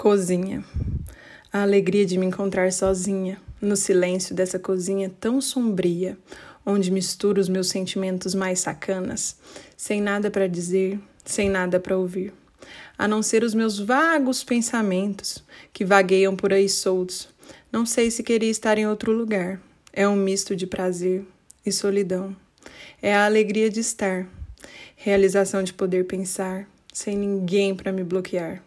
Cozinha. A alegria de me encontrar sozinha, no silêncio dessa cozinha tão sombria, onde misturo os meus sentimentos mais sacanas, sem nada para dizer, sem nada para ouvir, a não ser os meus vagos pensamentos que vagueiam por aí soltos. Não sei se queria estar em outro lugar. É um misto de prazer e solidão. É a alegria de estar, realização de poder pensar, sem ninguém para me bloquear.